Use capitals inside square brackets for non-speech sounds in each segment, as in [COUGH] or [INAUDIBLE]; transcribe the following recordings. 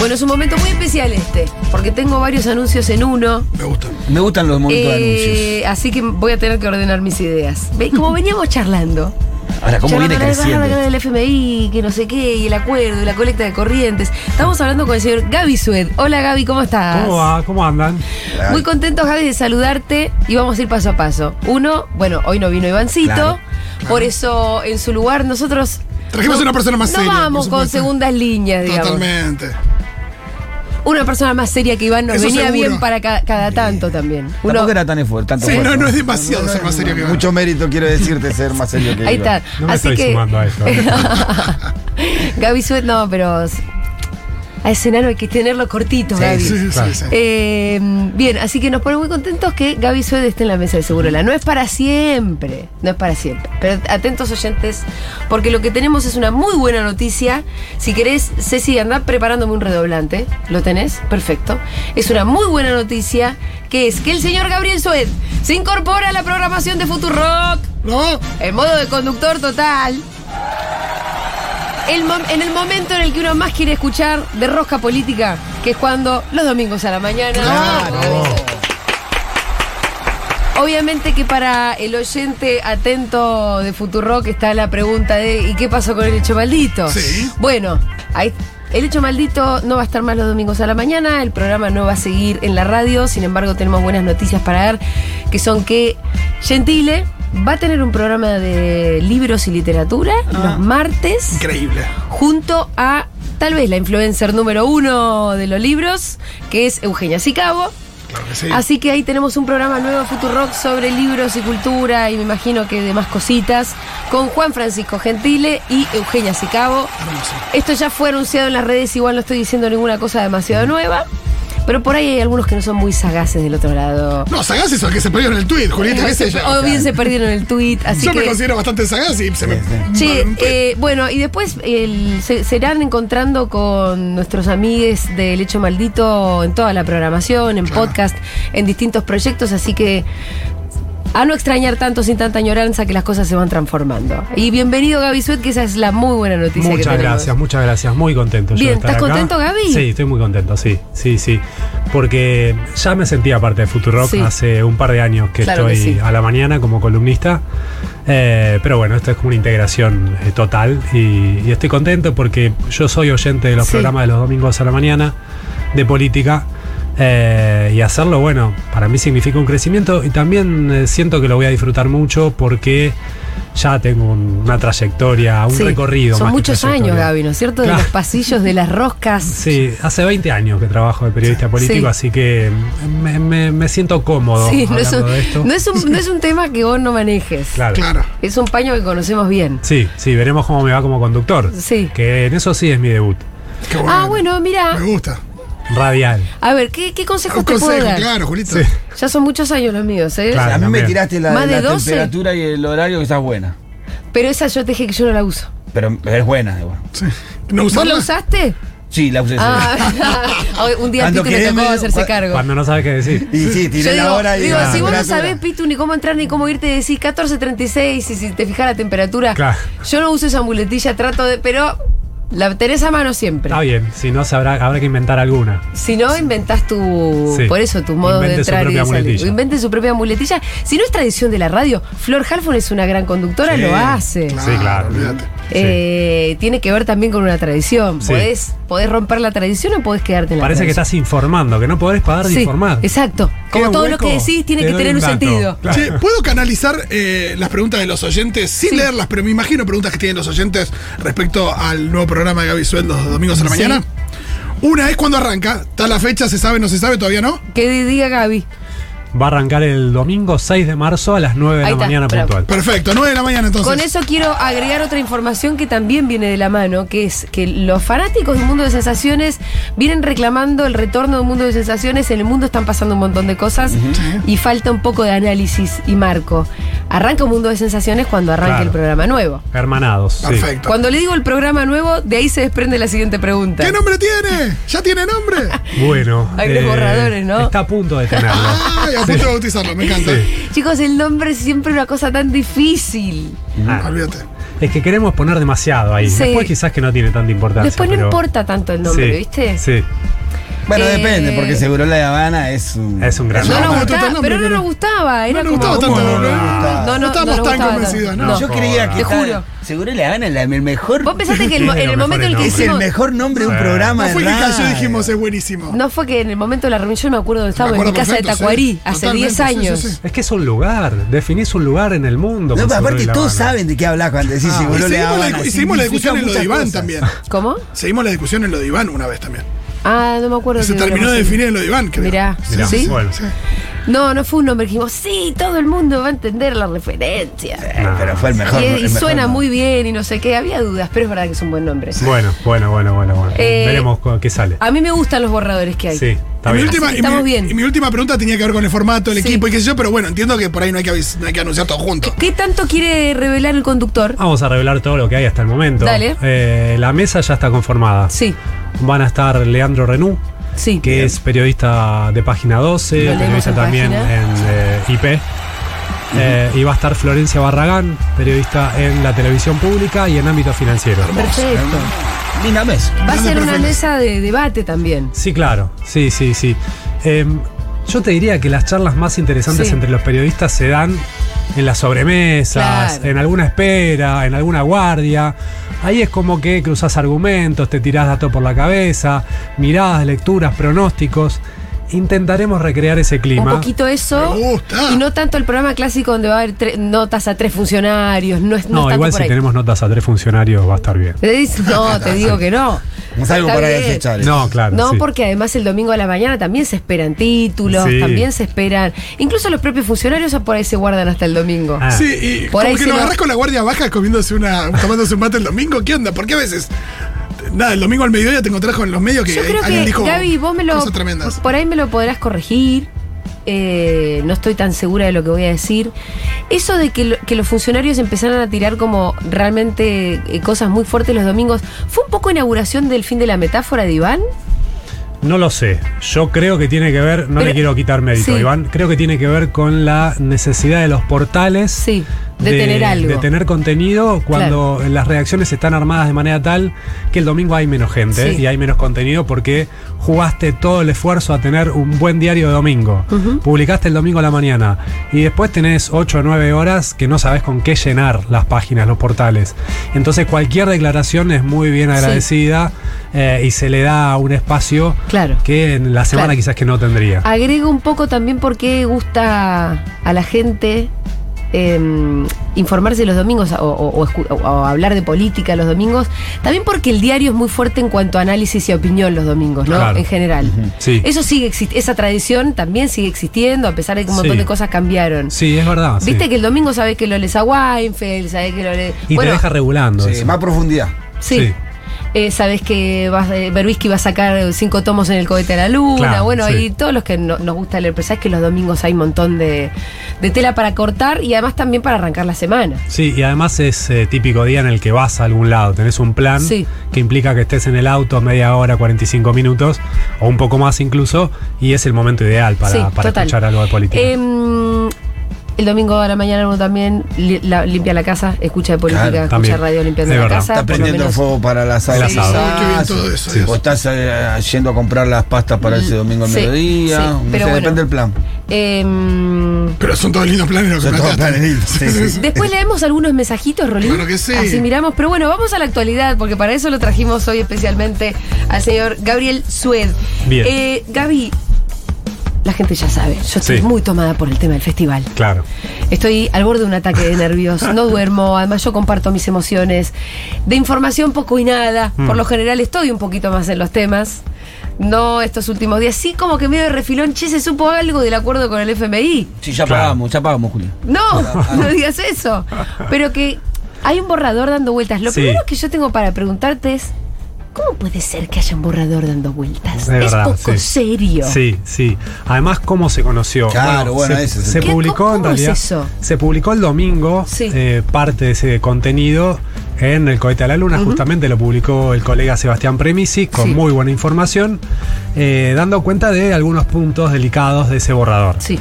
Bueno, es un momento muy especial este, porque tengo varios anuncios en uno. Me gusta. Me gustan los momentos de Eh, anuncios. así que voy a tener que ordenar mis ideas. ¿Ve? Como [LAUGHS] veníamos charlando. Ahora, ¿cómo viene creciendo? del FMI, que no sé qué, y el acuerdo, y la colecta de corrientes. Estamos hablando con el señor Gaby Sued. Hola Gaby, ¿cómo estás? ¿Cómo va? ¿Cómo andan? Muy contentos, Gaby, de saludarte y vamos a ir paso a paso. Uno, bueno, hoy no vino Ivancito, Claro, por eso en su lugar nosotros Trajimos no- una persona más no seria. vamos con segundas líneas, digamos. Totalmente. Una persona más seria que Iván nos Eso venía seguro. bien para ca- cada tanto también. Uno, Tampoco era tan esfuerzo. Tanto Sí, esfuerzo. no, no es demasiado ser más serio que Iván. Mucho mérito quiero decirte ser más serio que ahí Iván. está. No me Así estoy que sumando a eso. [LAUGHS] Gaby Suet, no, pero a ese enano hay que tenerlo cortito, Sí, Gaby. Sí, sí. Eh, bien, así que nos pone muy contentos que Gaby Sued esté en la mesa de Segurola. No es para siempre, no es para siempre. Pero atentos oyentes, porque lo que tenemos es una muy buena noticia. Si querés, Ceci, anda preparándome un redoblante. ¿Lo tenés? Perfecto. Es una muy buena noticia, que es que el señor Gabriel Sued se incorpora a la programación de Futurock ¿No? en modo de conductor total. El en el momento en el que uno más quiere escuchar de rosca política, que es cuando los domingos a la mañana. Claro. Obviamente que para el oyente atento de Futurock está la pregunta de ¿y qué pasó con el hecho maldito? Sí. Bueno, ahí- el hecho maldito no va a estar más los domingos a la mañana, el programa no va a seguir en la radio, sin embargo tenemos buenas noticias para dar, que son que Gentile va a tener un programa de libros y literatura los martes Increíble. junto a tal vez la influencer número uno de los libros, que es Eugenia Sicabo. Claro que sí. Así que ahí tenemos un programa nuevo Futurock sobre libros y cultura y me imagino que demás cositas con Juan Francisco Gentile y Eugenia Sicabo. Esto ya fue anunciado en las redes, igual no estoy diciendo ninguna cosa demasiado nueva, pero por ahí hay algunos que no son muy sagaces del otro lado. No, sagaz eso, que se perdieron el tweet, Julieta, qué sé yo. o bien se perdieron el tweet, así Yo que... me considero bastante sagaz y se me. Che, eh, bueno, y después el- se, se irán encontrando con nuestros amigues del Hecho Maldito en toda la programación, en Claro. podcast, en distintos proyectos, así que a no extrañar tanto sin tanta añoranza que las cosas se van transformando. Y bienvenido Gaby Suet, que esa es la muy buena noticia Muchas gracias, muchas gracias. Muy contento. yo Bien, de estar ¿estás acá. contento, Gaby? Sí, estoy muy contento, sí, sí, sí. Porque ya me sentía parte de Futurock Sí. hace un par de años que Claro que estoy sí. a la mañana como columnista. Eh, pero bueno, esto es como una integración eh, total y, y estoy contento porque yo soy oyente de los Sí. programas de los domingos a la mañana de política. Eh, y hacerlo, bueno, para mí significa un crecimiento y también eh, siento que lo voy a disfrutar mucho porque ya tengo un- una trayectoria, un Sí, recorrido. Son más muchos años. Gaby, ¿no es cierto? De los pasillos, de las roscas. Sí, hace 20 años que trabajo de periodista político, Sí. así que me, me- me siento cómodo Sí, no es, un, de esto. no, es un, no es un tema que vos no manejes. Claro. Claro. Es un paño que conocemos bien. Sí, sí, veremos cómo me va como conductor. Sí. Que en eso sí es mi debut. Qué bueno. Ah, bueno, mira. Me gusta. Radial. A ver, ¿qué, qué consejos te puedo consejo, dar? claro, Julita. Sí. Ya son muchos años los míos, ¿eh? Claro. A mí me tiraste la, Más de la 12. temperatura y el horario que está buena. Pero esa yo te dije que yo no la uso. Pero es buena, igual. Sí. ¿No ¿Vos la usaste? Sí, la usé. sí. Ah, [LAUGHS] un día a Cuando Pitu le tocó medio- hacerse cargo. Cuando no sabes qué decir. Y sí, Yo tiré digo, la hora y digo, la si vos no sabés, Pitu, ni cómo entrar ni cómo irte, decís 14.36 y si te fijas la temperatura. Claro. Yo no uso esa muletilla, trato de. Pero la tenés a mano siempre. Está bien, si no sabrá, habrá que inventar alguna. Si no, inventás tu. Sí. Por eso, tus modos de Invente su entrar y de propia salir. muletilla. Invente su propia muletilla. Si no es tradición de la radio, Flor Halfon es una gran conductora, Sí, lo hace. claro, Sí, claro. Eh, Tiene que ver también con una tradición. Sí. Podés, podés romper la tradición o podés quedarte en la Parece que estás informando, que no podés parar de Sí, informar. exacto. Como todo hueco, lo que decís tiene te que doy tener un dato. sentido. Claro. Che, ¿puedo canalizar eh, las preguntas de los oyentes sin Sí. leerlas, pero me imagino preguntas que tienen los oyentes respecto al nuevo programa de Gaby Suel los domingos a la Sí. mañana? Una es cuando arranca. ¿Está la fecha? ¿Se sabe? ¿No se sabe? ¿Todavía no? Que diga Gaby. Va a arrancar el domingo 6 de marzo a las 9 de Ahí la está, mañana bravo. puntual. Perfecto, 9 de la mañana entonces. Con eso quiero agregar otra información que también viene de la mano, que es que los fanáticos del mundo de sensaciones vienen reclamando el retorno del mundo de sensaciones. En el mundo están pasando un montón de cosas y falta un poco de análisis y marco. Arranca un mundo de sensaciones cuando arranque Claro. el programa nuevo. Hermanados. sí. Perfecto. Cuando le digo el programa nuevo, de ahí se desprende la siguiente pregunta. ¿Qué nombre tiene? ¿Ya tiene nombre? Bueno. [LAUGHS] Hay los borradores, ¿no? Está a punto de tenerlo. [LAUGHS] Ay, a punto de bautizarlo, me encanta. Sí. Chicos, el nombre es siempre una cosa tan difícil. Ah, Olvídate. Es que queremos poner demasiado ahí. Sí. Después quizás que no tiene tanta importancia. Después no pero- importa tanto el nombre, Sí, ¿viste? Sí, Bueno, Eh, depende, porque seguro la Habana es un. Es un gran No No, nos no, gustaba, pero no nos gustaba. Era No nos como. gustaba tanto, ¿Cómo no no? No, no, No estábamos tan gustaba convencidos. ¿no? Yo creía que Te juro. Seguro la Habana es la- el mejor. Vos pensaste que en el momento en el que es el hicimos. mejor nombre de un programa No fue que cayó dijimos es buenísimo. No fue que en el momento de la reunión, yo me acuerdo donde estábamos en mi casa de Tacuarí, sí. hace Totalmente, 10 sí, años. sí, sí. Es que es un lugar, definís un lugar en el mundo. No, aparte todos saben de qué hablas cuando decís Ah, seguro la Habana. y seguimos la discusión en lo de Iván también. ¿Cómo? Seguimos la discusión en lo de Iván una vez también. Ah, no me acuerdo. Y se terminó de definir en lo de Iván, creo. Mirá, Mirá, ¿sí? bueno. Sí. No, no fue un nombre que dijimos, sí, todo el mundo va a entender la referencia. Pero fue el mejor. y el y mejor suena nombre. muy bien y no sé qué. Había dudas, pero es verdad que es un buen nombre. Bueno, bueno, bueno, bueno. bueno. Eh, Veremos qué sale. A mí me gustan los borradores que hay. Sí, está mi, última, mi- estamos bien. y mi última pregunta tenía que ver con el formato, el Sí. equipo y qué sé yo, pero bueno, entiendo que por ahí no hay que, no hay que anunciar todo junto. ¿Qué tanto quiere revelar el conductor? Vamos a revelar todo lo que hay hasta el momento. Dale. Eh, la mesa ya está conformada. Sí, Van a estar Leandro Renú, sí. que es periodista de página 12, Lo leemos periodista en también Página. en eh, IP. Eh, y va a estar Florencia Barragán, periodista en la televisión pública y en ámbito financiero. Perfecto. Linda mesa. Va a ser una mesa de debate también. Sí, claro, sí, sí, sí. Eh, yo te diría que las charlas más interesantes Sí. entre los periodistas se dan en las sobremesas, Claro. en alguna espera, en alguna guardia. Ahí es como que cruzas argumentos, te tirás datos por la cabeza, miradas, lecturas, pronósticos. Intentaremos recrear ese clima. Un poquito eso. Me gusta. Y no tanto el programa clásico donde va a haber notas a tres funcionarios. No, es, no, No, es tanto igual por si ahí. tenemos notas a tres funcionarios va a estar bien. No, te digo que no. Es algo para desechar. No, claro. No, sí. porque además el domingo a la mañana también se esperan títulos, Sí. también se esperan. Incluso los propios funcionarios por ahí se guardan hasta el domingo. Ah. Sí, y Por ahí como que se lo agarrás con la guardia baja comiéndose una, tomándose un mate el domingo. ¿Qué onda? ¿Por qué a veces? Nada, el domingo al mediodía te encontrás con los medios que Yo creo alguien que, dijo Gaby, vos me lo. cosas tremendas. Por ahí me lo podrás corregir. eh, no estoy tan segura de lo que voy a decir. Eso de que, lo- que los funcionarios empezaron a tirar como realmente eh, cosas muy fuertes los domingos, ¿fue un poco inauguración del fin de la metáfora de Iván? No lo sé. Yo creo que tiene que ver, no Pero- le quiero quitar mérito, sí. Iván. Creo que tiene que ver con la necesidad de los portales. Sí, de tener algo. De tener contenido cuando las reacciones están armadas de manera tal que el domingo hay menos gente Sí. y hay menos contenido porque jugaste todo el esfuerzo a tener un buen diario de domingo. Publicaste el domingo a la mañana y después tenés 8 o 9 horas que no sabes con qué llenar las páginas, los portales. Entonces cualquier declaración es muy bien Sí. agradecida eh, y se le da un espacio Claro. que en la semana Claro. quizás que no tendría. Agrego un poco también porque gusta a la gente eh, informarse los domingos o, o- o escu- o- o hablar de política los domingos. También porque el diario es muy fuerte en cuanto a análisis y opinión los domingos, ¿no? Claro. En general. Sí. Eso sigue esa tradición también sigue existiendo, a pesar de que un montón Sí. de cosas cambiaron. Sí, es verdad. sí. Viste que el domingo sabés que lo lees a Weinfeld, sabés que lo lees. Y te deja regulando. Sí, eso. más profundidad. Sí. Eh, sabes que vas, eh, Berbisky va a sacar cinco tomos en el cohete a la luna. Claro, bueno, sí. y todos los que no- nos gusta leer, pero sabes que los domingos hay un montón de, de tela para cortar y además también para arrancar la semana. Sí, y además es eh, típico día en el que vas a algún lado, tenés un plan Sí. que implica que estés en el auto media hora, 45 minutos, o un poco más incluso, y es el momento ideal para, Sí, para escuchar algo de política. El domingo a la mañana uno también li- la- limpia la casa, escucha de política, Claro, escucha también. radio limpiando Es la verdad. casa. Lo prendiendo menos. fuego para todo eso, sí. Dios. O estás eh, yendo a comprar las pastas para ese domingo al Sí, mediodía. pero bueno. depende del plan. Em, Pero son todos lindos planes los que Son todos planes lindos, sí, sí. [LAUGHS] Después leemos algunos mensajitos, Rolín. Claro que sí. Así miramos. Pero bueno, vamos a la actualidad, porque para eso lo trajimos hoy especialmente al señor Gabriel Sued. Bien. Eh, Gaby, la gente ya sabe, yo estoy Sí. muy tomada por el tema del festival. claro. Estoy al borde de un ataque de nervios, no duermo, además yo comparto mis emociones. De información poco y nada, Mm. por lo general estoy un poquito más en los temas. No estos últimos días, sí como que medio de refilón, che, se supo algo del acuerdo con el FMI. Sí, ya Claro. pagamos, ya pagamos, Julio. No, [LAUGHS] no digas eso. Pero que hay un borrador dando vueltas. Lo Sí. primero que yo tengo para preguntarte es, ¿cómo puede ser que haya un borrador dando vueltas? Es verdad, poco sí. serio. Sí, sí. Además, ¿cómo se conoció? Claro, bueno, se, ese es el se publicó ¿Cómo en es realidad. eso? Se publicó el domingo Sí. eh, parte de ese contenido en el cohete a la luna. Justamente lo publicó el colega Sebastián Premisi con Sí. muy buena información, eh, dando cuenta de algunos puntos delicados de ese borrador. Sí.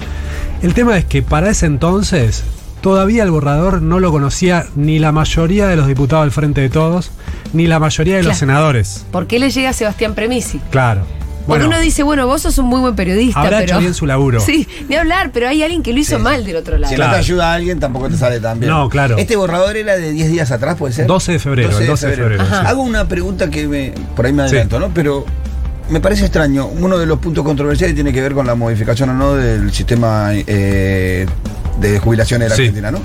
El tema es que para ese entonces todavía el borrador no lo conocía ni la mayoría de los diputados del Frente de Todos, ni la mayoría de los senadores. ¿Por qué le llega a Sebastián Premisi? Claro. Porque Bueno, uno dice, bueno, vos sos un muy buen periodista, habrá pero. hecho bien su laburo. [LAUGHS] Sí, ni hablar, pero hay alguien que lo hizo Sí. mal del otro lado. Si Claro. no te ayuda a alguien, tampoco te sale tan bien. No, claro. Este borrador era de 10 días atrás, ¿puede ser? 12 de febrero, el 12 de febrero, sí. Hago una pregunta que me, por ahí me Sí. adelanto, ¿no? Pero me parece extraño. Uno de los puntos controversiales tiene que ver con la modificación o no del sistema eh, de jubilación de la Sí. Argentina, ¿no?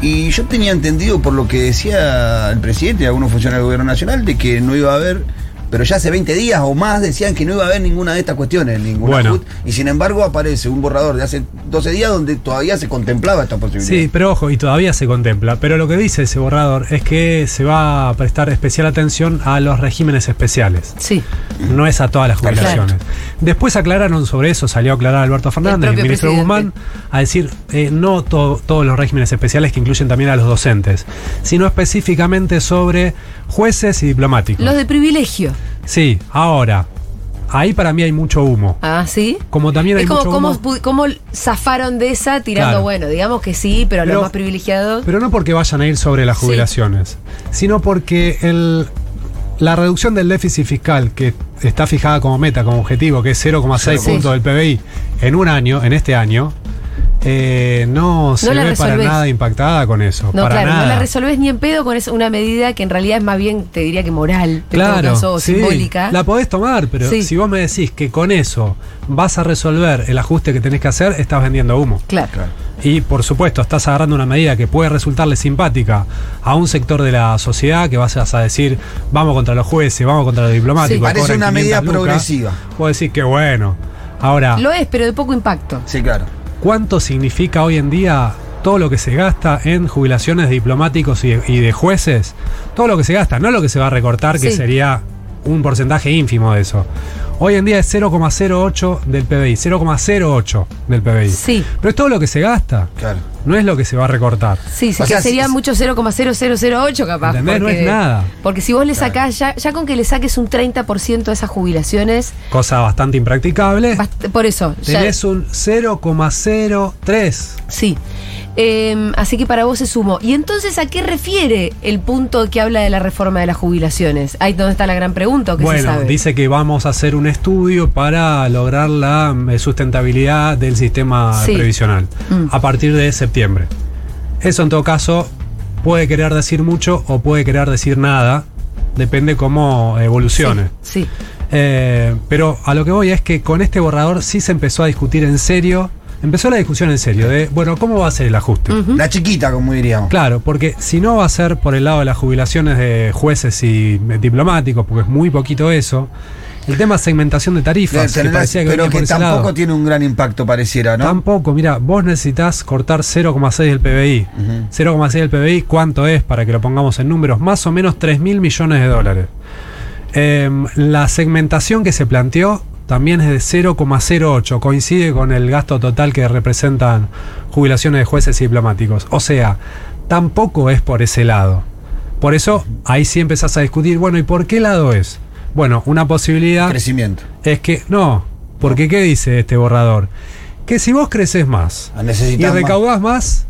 Y yo tenía entendido por lo que decía el presidente y algunos funcionarios del gobierno nacional de que no iba a haber, pero ya hace 20 días o más decían que no iba a haber ninguna de estas cuestiones, ninguna Bueno. Y sin embargo aparece un borrador de hace 12 días donde todavía se contemplaba esta posibilidad. Sí, pero ojo, y todavía se contempla. Pero lo que dice ese borrador es que se va a prestar especial atención a los regímenes especiales. Sí. No es a todas las Claro. jubilaciones. Después aclararon sobre eso, salió a aclarar Alberto Fernández, el, propio ministro presidente. Guzmán, a decir eh, no to- todos los regímenes especiales que incluyen también a los docentes, sino específicamente sobre jueces y diplomáticos. Los de privilegio. Sí, ahora, ahí para mí hay mucho humo. Ah, sí. Como también hay Es como mucho humo. cómo zafaron de esa tirando, Claro. bueno, digamos que sí, pero, Pero- los más privilegiados. Pero no porque vayan a ir sobre las Sí. jubilaciones, sino porque el, la reducción del déficit fiscal que está fijada como meta, como objetivo, que es 0,6 Sí. puntos del PBI en un año, en este año, eh, no se la ve para nada impactada con eso. no, para claro, no nada. la resolvés ni en pedo con una medida que en realidad es más bien, te diría que moral, en Claro, todo caso, o sí, simbólica. la podés tomar, pero Sí. si vos me decís que con eso vas a resolver el ajuste que tenés que hacer, estás vendiendo humo. Claro. Claro. Y por supuesto, estás agarrando una medida que puede resultarle simpática a un sector de la sociedad que vas a decir, vamos contra los jueces, vamos contra los diplomáticos. Sí. Parece una 500 medida lucas. progresiva. Vos decís que bueno. Ahora, Lo es, pero de poco impacto. Sí, claro. ¿Cuánto significa hoy en día todo lo que se gasta en jubilaciones de diplomáticos y de, y de jueces? Todo lo que se gasta, no lo que se va a recortar, que Sí. sería un porcentaje ínfimo de eso. Hoy en día es 0,08 del PBI, 0,08 del PBI. Sí. Pero es todo lo que se gasta, Claro. No es lo que se va a recortar. Sí, que sería mucho 0,0008 capaz. ¿Entendés? No es nada. Porque si vos le sacás, ya, ya con que le saques un 30% de esas jubilaciones, Cosa bastante impracticable. bast- por eso. ya- Tenés un 0,03. Sí. Eh, así que para vos es humo. ¿Y entonces a qué refiere el punto que habla de la reforma de las jubilaciones? Ahí donde está la gran pregunta, ¿o qué se Bueno, sabe? dice que vamos a hacer un estudio para lograr la eh, sustentabilidad del sistema Sí. previsional Mm. a partir de septiembre. Eso en todo caso puede querer decir mucho o puede querer decir nada, depende cómo evolucione. Sí, sí. Eh, pero a lo que voy es que con este borrador sí se empezó a discutir en serio, empezó la discusión en serio de, bueno, ¿cómo va a ser el ajuste? La chiquita, como diríamos. Claro, porque si no va a ser por el lado de las jubilaciones de jueces y diplomáticos, porque es muy poquito eso, el tema segmentación de tarifas, que parecía que pero venía por que ese tampoco lado. tiene un gran impacto, pareciera, ¿no? Tampoco, mira, vos necesitas cortar 0,6 del PBI. Ujú. 0,6 del PBI, ¿cuánto es? Para que lo pongamos en números, más o menos 3 mil millones de dólares. Em, la segmentación que se planteó también es de 0,08, coincide con el gasto total que representan jubilaciones de jueces y diplomáticos. O sea, tampoco es por ese lado. Por eso ahí sí empezás a discutir, bueno, ¿y por qué lado es? Bueno, una posibilidad Crecimiento. es que no, porque ¿qué dice este borrador? Que si vos creces más A y más. recaudás más,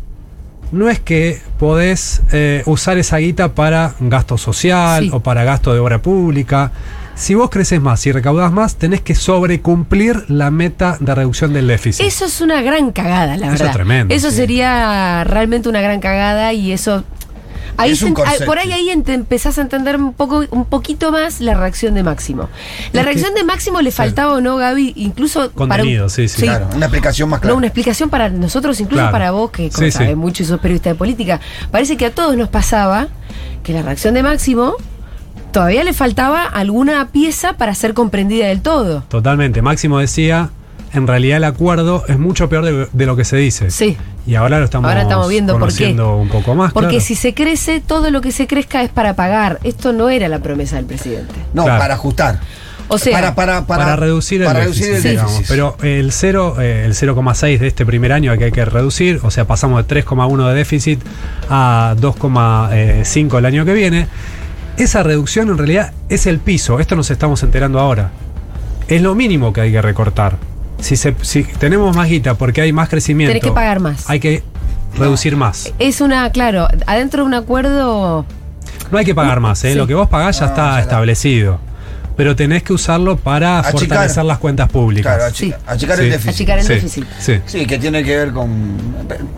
no es que podés eh, usar esa guita para gasto social Sí. o para gasto de obra pública. Si vos creces más y recaudás más, tenés que sobrecumplir la meta de reducción del déficit. Eso es una gran cagada, la Eso verdad. es tremendo, Eso sí. sería realmente una gran cagada y eso. Ahí Es un se- concepto. por ahí ahí ent- empezás a entender un poco un poquito más la reacción de Máximo. La Es que- reacción de Máximo le faltaba o no, Gaby, incluso para un- Contenido, sí, sí. Claro, una explicación más clara. No, una explicación para nosotros, incluso Claro. para vos, que como Sí, sabés sí. mucho y sos periodista de política. Parece que a todos nos pasaba que la reacción de Máximo todavía le faltaba alguna pieza para ser comprendida del todo. Totalmente. Máximo decía, en realidad el acuerdo es mucho peor de, de lo que se dice. Sí. Y ahora lo estamos, Ahora estamos viendo por qué. conociendo un poco más. Porque claro. si se crece, todo lo que se crezca es para pagar. Esto no era la promesa del presidente. No, Claro. para ajustar. O sea, para, para, para, para, reducir el para déficit, reducir el déficit. Pero el 0, eh, el 0,6 de este primer año que hay que reducir, o sea, pasamos de 3,1 de déficit a 2,5 el año que viene. Esa reducción en realidad es el piso, esto nos estamos enterando ahora. Es lo mínimo que hay que recortar. Si, se, si tenemos más guita porque hay más crecimiento, Tenés que pagar más. Hay que reducir más. Es una, claro, adentro de un acuerdo. No hay que pagar más, ¿eh? Sí. Lo que vos pagás ya No, está establecido. Pero tenés que usarlo para Achicar. fortalecer las cuentas públicas. Claro, achicar, achicar Sí. el déficit. Achicar el Sí, déficit. sí. Sí, que tiene que ver con.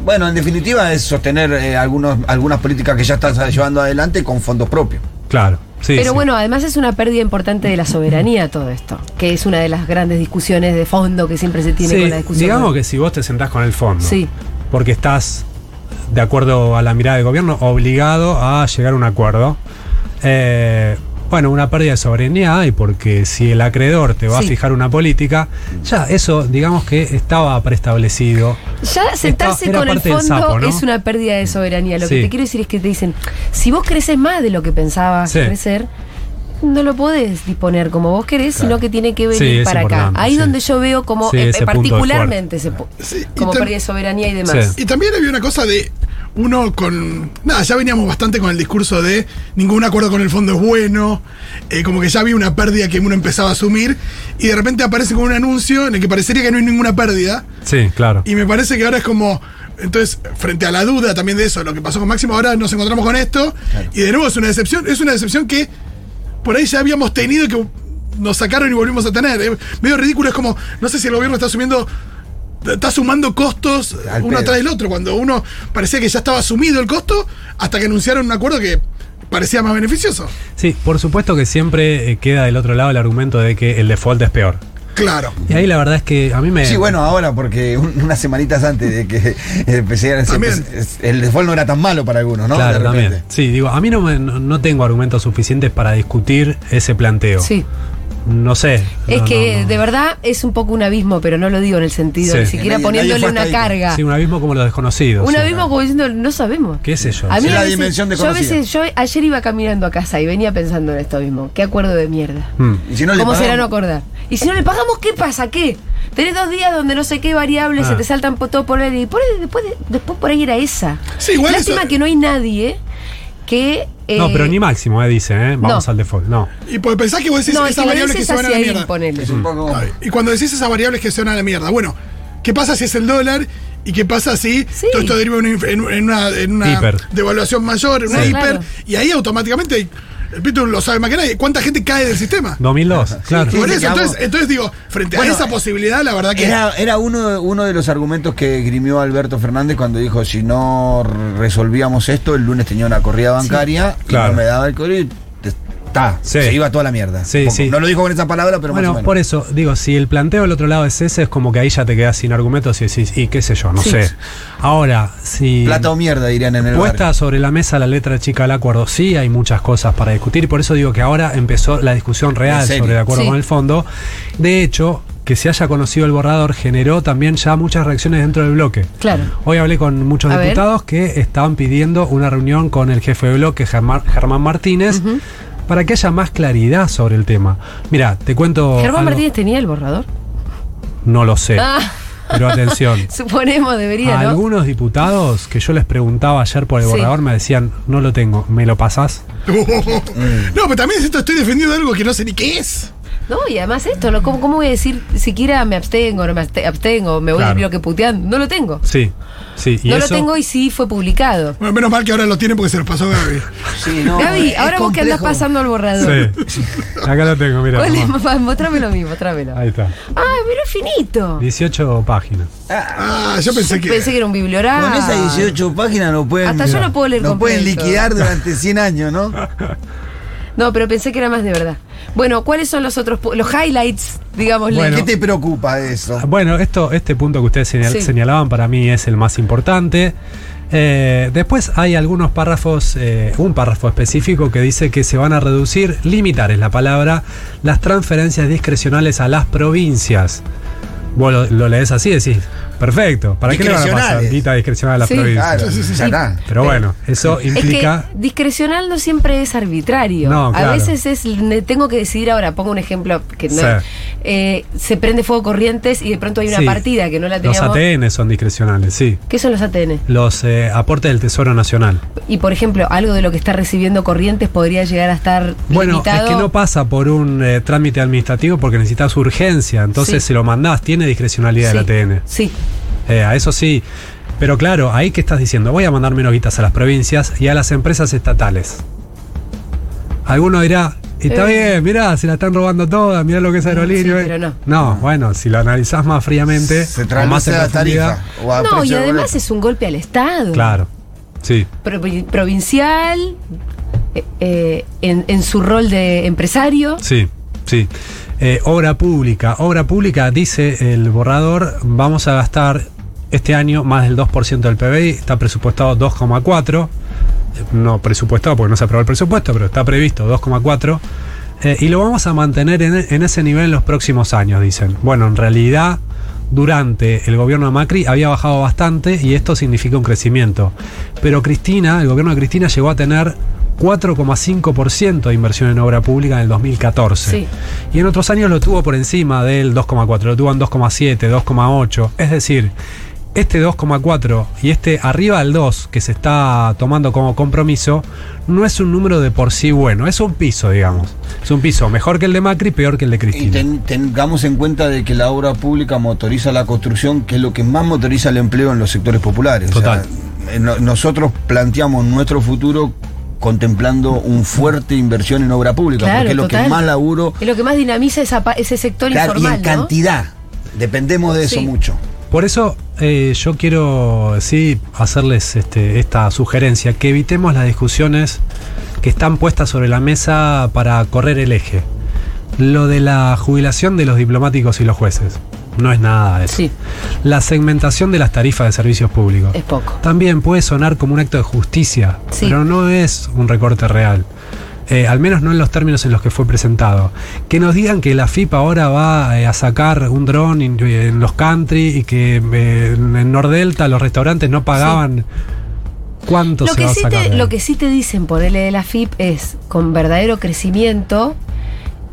Bueno, en definitiva es sostener eh, algunos, algunas políticas que ya estás llevando adelante con fondos propios. Claro. Sí, Pero sí. bueno, además es una pérdida importante de la soberanía todo esto, que es una de las grandes discusiones de fondo que siempre se tiene Sí, con la discusión. digamos que si vos te sentás con el fondo, porque estás, de acuerdo a la mirada del gobierno, obligado a llegar a un acuerdo, eh, bueno, una pérdida de soberanía y porque si el acreedor te va Sí. a fijar una política, ya eso, digamos que estaba preestablecido. Ya sentarse con el fondo sapo, ¿no? es una pérdida de soberanía. Lo Sí. que te quiero decir es que te dicen, si vos creces más de lo que pensabas Sí. crecer, no lo podés disponer como vos querés, sino que tiene que venir Sí, para acá. Ahí sí. donde yo veo como Sí, eh, particularmente Sí, como pérdida de soberanía y demás. Sí. Y también había una cosa de uno con. Nada, ya veníamos bastante con el discurso de ningún acuerdo con el fondo es bueno. eh, como que ya había una pérdida que uno empezaba a asumir. Y de repente aparece con un anuncio en el que parecería que no hay ninguna pérdida. Sí, claro. Y me parece que ahora es como. Entonces, frente a la duda también de eso, lo que pasó con Máximo, ahora nos encontramos con esto. Y de nuevo es una decepción. Es una decepción que por ahí ya habíamos tenido y que nos sacaron y volvimos a tener. Es medio ridículo, es como. No sé si el gobierno está asumiendo. Está sumando costos Al uno pedo. atrás del otro. Cuando uno parecía que ya estaba asumido el costo, hasta que anunciaron un acuerdo que parecía más beneficioso. Sí, por supuesto que siempre eh, queda del otro lado el argumento de que el default es peor. Claro. Y ahí la verdad es que a mí me... Sí, bueno, ahora, porque un- unas semanitas antes de que empecé a También. el default no era tan malo para algunos, ¿no? Claro, también. Sí, digo, a mí no, me- no, no tengo argumentos suficientes para discutir ese planteo. Sí. No sé. Es no, que no, no. de verdad es un poco un abismo, pero no lo digo en el sentido, Sí. ni siquiera Nadie- poniéndole nadie una ahí. carga. Sí, un abismo como los desconocidos. Un sí. abismo como diciendo, no sabemos. ¿Qué sé yo? A mí Es a la veces, dimensión yo a desconocida. veces, yo ayer iba caminando a casa y venía pensando en esto mismo. Qué acuerdo de mierda. Mm. Y si no le ¿Cómo será no acordar? Y si no le pagamos, ¿qué pasa? ¿Qué? Tenés dos días donde no sé qué variables Ah. se te saltan por todo por ahí. Y por ahí- después, de- después por ahí era esa. Sí, igual Lástima eso- que no hay nadie que. No, eh, pero ni máximo, eh, dice, ¿eh? Vamos no. al default. No. Y porque pensás que vos decís No, esas si variables que se van a la ahí, mierda. ponele. Es un poco. Ay, Y cuando decís esas variables que se van a la mierda, bueno, ¿qué pasa si es el dólar? ¿Y qué pasa si Sí. todo esto deriva en una, inf- en- en una, en una Hiper. devaluación mayor, en una Sí. hiper? Claro. Y ahí automáticamente, el Pitu lo sabe más que nadie, ¿cuánta gente cae del sistema? 2002, claro. sí, Por eso, entonces, entonces digo, frente Bueno, a esa posibilidad, la verdad que. Era, era uno, uno de los argumentos que grimió Alberto Fernández cuando dijo si no resolvíamos esto, el lunes tenía una corrida bancaria y claro. no me daba el código Sí. se iba toda la mierda. Sí, sí. No lo dijo con esa palabra, pero más o Bueno, menos. por eso, digo, si el planteo del otro lado es ese, es como que ahí ya te quedas sin argumentos y decís, y qué sé yo, no Sí. sé. Ahora, si. Plata o mierda, dirían en el Puesta barrio. sobre la mesa la letra chica del acuerdo, sí hay muchas cosas para discutir y por eso digo que ahora empezó la discusión real sobre el acuerdo Sí. con el fondo. De hecho, que se haya conocido el borrador generó también ya muchas reacciones dentro del bloque. Claro. Hoy hablé con muchos A ver. diputados que estaban pidiendo una reunión con el jefe de bloque, Germán, Germán Martínez, para que haya más claridad sobre el tema. Mira, te cuento. ¿Germán algo- Martínez tenía el borrador? No lo sé. Ah, Pero atención. [LAUGHS] suponemos, debería, A ¿no? algunos diputados que yo les preguntaba ayer por el Sí. borrador me decían, no lo tengo, ¿me lo pasás? [LAUGHS] no, pero también esto estoy defendiendo algo que no sé ni qué es. No, y además esto, ¿no? ¿Cómo, cómo voy a decir siquiera me abstengo, no me abste- abstengo, me voy Claro. a lo que puteando? No lo tengo. Sí, sí. Y no eso, lo tengo y sí fue publicado. Bueno, menos mal que ahora lo tiene porque se los pasó Gaby. Sí, no, Gaby, es ahora vos que andás pasando el borrador. Sí. Acá lo tengo, mira. Mostrámelo a mí, mostrámelo. Ahí está. Ah, pero es finito. 18 páginas. Ah, yo pensé que. Pensé que era un bibliografo. Con esas 18 páginas lo pueden. Hasta yo lo puedo leer Lo pueden completo. liquidar durante 100 años, ¿no? [LAUGHS] No, pero pensé que era más de verdad. Bueno, ¿cuáles son los otros los highlights, digamos? Bueno. ¿Qué te preocupa de eso? Bueno, esto, este punto que ustedes señal- Sí. señalaban para mí es el más importante. Eh, después hay algunos párrafos, eh, un párrafo específico que dice que se van a reducir, limitar es la palabra, las transferencias discrecionales a las provincias. Vos lo, lo lees así decís, perfecto, ¿para qué le van a pasar guita discrecional a las Sí. ya está. Pero bueno, eso Es implica... que discrecional no siempre es arbitrario. No, A claro. veces es, ne- tengo que decidir ahora, pongo un ejemplo, que no, Sí. eh, se prende fuego corrientes y de pronto hay una Sí, partida que no la Los teníamos. ATN son discrecionales, sí. ¿Qué son los ATN? Los eh, aportes del Tesoro Nacional. Y por ejemplo, algo de lo que está recibiendo corrientes podría llegar a estar Bueno, limitado. es que no pasa por un eh, trámite administrativo porque necesitas urgencia, entonces Sí. si lo mandás, tiene discrecionalidad sí, del ATN. Sí. Eh, a eso sí. Pero claro, ahí que estás diciendo, voy a mandar menos guitas a las provincias y a las empresas estatales. Alguno dirá, está Eh. bien, mirá, se la están robando todas, mirá lo que es aerolínea. Sí, pero no. bueno, si lo analizás más fríamente, Se o más en la tarifa. o a No, y además es un golpe al Estado. Claro, sí. Pro- provincial, eh, eh, en, en su rol de empresario. Sí, sí. Eh, obra pública. Obra pública, dice el borrador, vamos a gastar este año más del 2% del PBI, está presupuestado 2,4. Eh, No presupuestado porque no se aprobó el presupuesto, pero está previsto 2,4. Eh, y lo vamos a mantener en, en ese nivel en los próximos años, dicen. Bueno, en realidad, durante el gobierno de Macri había bajado bastante y esto significa un crecimiento. Pero Cristina, el gobierno de Cristina llegó a tener 4,5% de inversión en obra pública en el 2014. Sí. Y en otros años lo tuvo por encima del 2,4, lo tuvo en 2,7, 2,8. Es decir, este 2,4 y este arriba del 2 que se está tomando como compromiso no es un número de por sí bueno, es un piso, digamos. Es un piso mejor que el de Macri, peor que el de Y Cristina. ten- tengamos en cuenta de que la obra pública motoriza la construcción, que es lo que más motoriza el empleo en los sectores populares. O sea, Total. no- nosotros planteamos nuestro futuro contemplando un fuerte inversión en obra pública, Claro, porque es lo total. que más laburo Es lo que más dinamiza esa ese sector claro, y en ¿no? cantidad. Dependemos de eso mucho. Por eso eh, yo quiero sí hacerles este, esta sugerencia, que evitemos las discusiones que están puestas sobre la mesa para correr el eje. Lo de la jubilación de los diplomáticos y los jueces. No es nada eso. Sí, La segmentación de las tarifas de servicios públicos. es poco. También puede sonar como un acto de justicia, Sí. pero no es un recorte real. Eh, al menos no en los términos en los que fue presentado. Que nos digan que la FIP ahora va eh, a sacar un dron en, en los country y que eh, en Nordelta los restaurantes no pagaban. ¿Cuánto Lo se que, va a sí sacar? te, lo que sí te dicen ponerle de la FIP es con verdadero crecimiento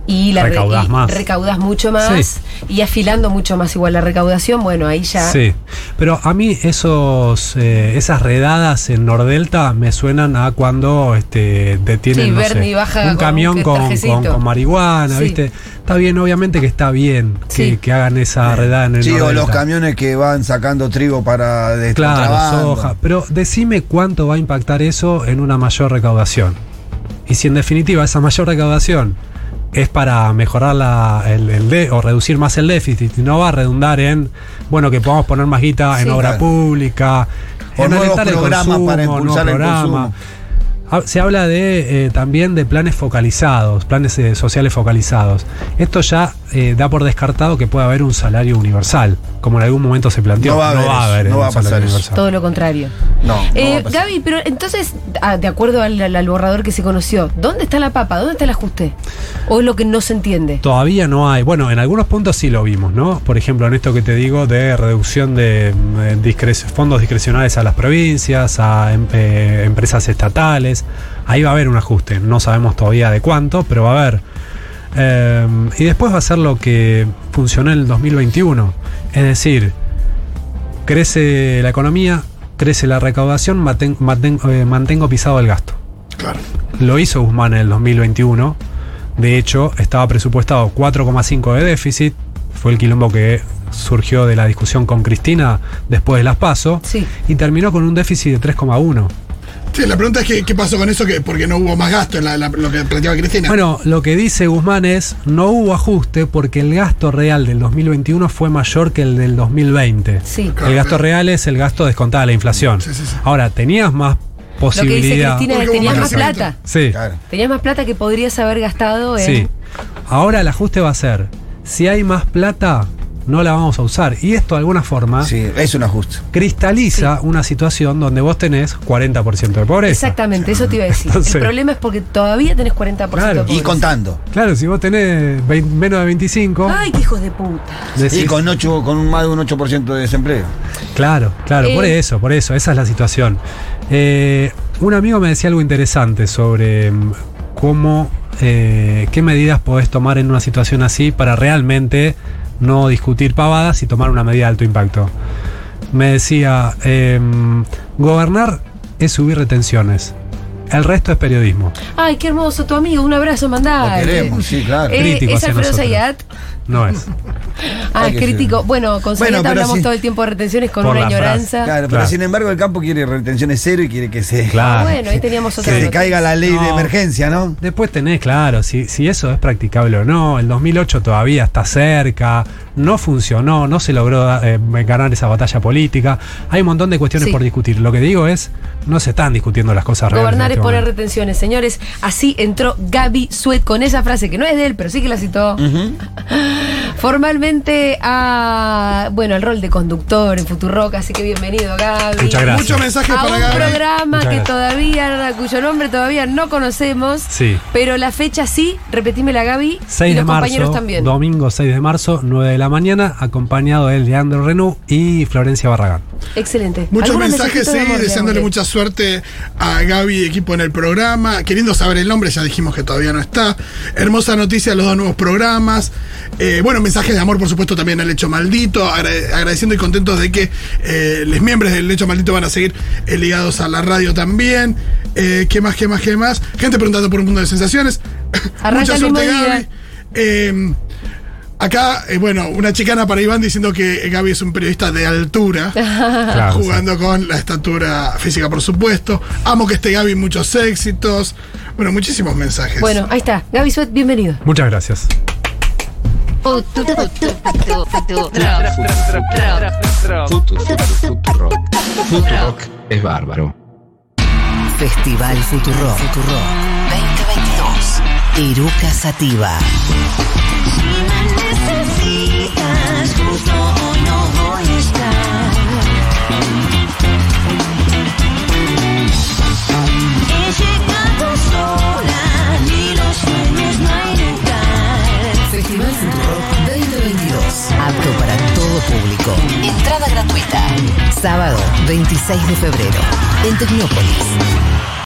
y la re- Recaudás y más. recaudás mucho más y afilando mucho más igual la recaudación, bueno, ahí ya. Sí, pero a mí esos eh, esas redadas en Nordelta me suenan a cuando este, detienen Sí, no Bernie sé, baja un con camión con, con- con marihuana, Sí. ¿viste? Está bien, obviamente que está bien que, Sí. que hagan esa redada en el Sí, o los camiones que van sacando trigo para de Claro, soja. Pero decime cuánto va a impactar eso en una mayor recaudación. Y si en definitiva esa mayor recaudación es para mejorar la, el, el de- o reducir más el déficit y no va a redundar en, bueno, que podamos poner más guita en Sí. obra Claro. pública, O en aumentar el consumo, para impulsar el programas. consumo. Ah, Se habla de eh, también de planes focalizados, planes eh, sociales focalizados. Esto ya eh, da por descartado que pueda haber un salario universal, como en algún momento se planteó. No va a haber eso, no un va a pasar salario eso. Todo lo contrario. No, no Eh, va a pasar. Gaby, pero entonces, ah, de acuerdo al, al- al borrador que se conoció, ¿dónde está la papa? ¿Dónde está el ajuste? ¿O es lo que no se entiende? Todavía no hay. Bueno, en algunos puntos sí lo vimos, ¿no? Por ejemplo, en esto que te digo de reducción de eh, discre- fondos discrecionales a las provincias, a em- eh, empresas estatales. Ahí va a haber un ajuste. No sabemos todavía de cuánto, pero va a haber. Eh, y después va a ser lo que funcionó en el 2021. Es decir, crece la economía, crece la recaudación, maten- maten- eh, mantengo pisado el gasto. Claro. Lo hizo Guzmán en el 2021. De hecho, estaba presupuestado 4,5 de déficit. Fue el quilombo que surgió de la discusión con Cristina después de las PASO. Sí. Y terminó con un déficit de 3,1. Sí, la pregunta es que, qué pasó con eso, que porque no hubo más gasto en la- la- lo que planteaba Cristina. Bueno, lo que dice Guzmán es, no hubo ajuste porque el gasto real del 2021 fue mayor que el del 2020. Sí. Claro. El gasto real es el gasto descontado de la inflación. Sí, sí, sí. Ahora, tenías más Lo que dice posibilidad. Cristina es tenías más plata. Sí. Claro. Tenías más plata que podrías haber gastado en. Sí. Ahora el ajuste va a ser, si hay más plata, no la vamos a usar. Y esto de alguna forma Sí, es un ajuste. cristaliza una situación donde vos tenés 40% de pobreza. Exactamente, eso te iba a decir. Entonces- el problema es porque todavía tenés 40% Claro. de Y pobreza. contando. Claro, si vos tenés menos de 25, Ay, qué hijos de puta. decís- Y con, ocho, con un- más de un 8% de desempleo. Claro, claro, por Eh. eso, por eso, esa es la situación. Eh, un amigo me decía algo interesante sobre mm, cómo, eh, qué medidas podés tomar en una situación así para realmente no discutir pavadas y tomar una medida de alto impacto. Me decía, em, gobernar es subir retenciones, el resto es periodismo. Ay, qué hermoso tu amigo. Un abrazo, Lo mandale. queremos, sí, claro. Eh, Crítico es hacia Alfredo nosotros. Zayat. No es. Ah, que crítico. ser. Bueno, con Bueno, hablamos todo el tiempo de retenciones con Por una ignorancia. Claro, pero sin embargo el campo quiere retenciones cero y quiere que se, Claro. Ah, bueno, ahí teníamos que otra se nota. caiga la ley de No. emergencia, ¿no? Después tenés, claro, si, si eso es practicable o no. El 2008 todavía está cerca, no funcionó, no se logró eh, ganar esa batalla política. Hay un montón de cuestiones Sí. por discutir. Lo que digo es, no se están discutiendo las cosas reales. Gobernar es este poner momento. retenciones, señores. Así entró Gaby Suet con esa frase que no es de él, pero sí que la citó. Formalmente a, bueno, el rol de conductor en Futurock, así que bienvenido, Gaby. Muchas gracias. Muchos mensajes para un Gaby. programa Muchas que gracias. todavía, cuyo nombre todavía no conocemos. Sí. Pero la fecha sí, repetímela Gaby. 6 y de los compañeros marzo, también. domingo 6 de marzo, 9 de la mañana, acompañado de Leandro Renú y Florencia Barragán. Excelente. Muchos mensajes, de sí, deseándole mucha suerte a Gaby y equipo en el programa, queriendo saber el nombre, ya dijimos que todavía no está. Hermosa noticia de los dos nuevos programas. Eh, bueno, mensajes de amor, por supuesto, también al Hecho Maldito, agra- agradeciendo y contentos de que eh, los miembros del Hecho Maldito van a seguir eh, ligados a la radio también. ¿Qué más, qué más, qué más? Gente preguntando por un mundo de sensaciones. [LAUGHS] Arranca mucha suerte. Gaby. Eh, Acá, eh, bueno, una chicana para Iván diciendo que Gaby es un periodista de altura. Claro, jugando con la estatura física, por supuesto. Amo que esté Gaby, muchos éxitos. Bueno, muchísimos mensajes. Bueno, ahí está. Gaby Suet, bienvenido. Muchas gracias. Futurock es bárbaro. Festival Futuro. 2022. Eruca Sativa. Sábado 26 de febrero. En Tecnópolis.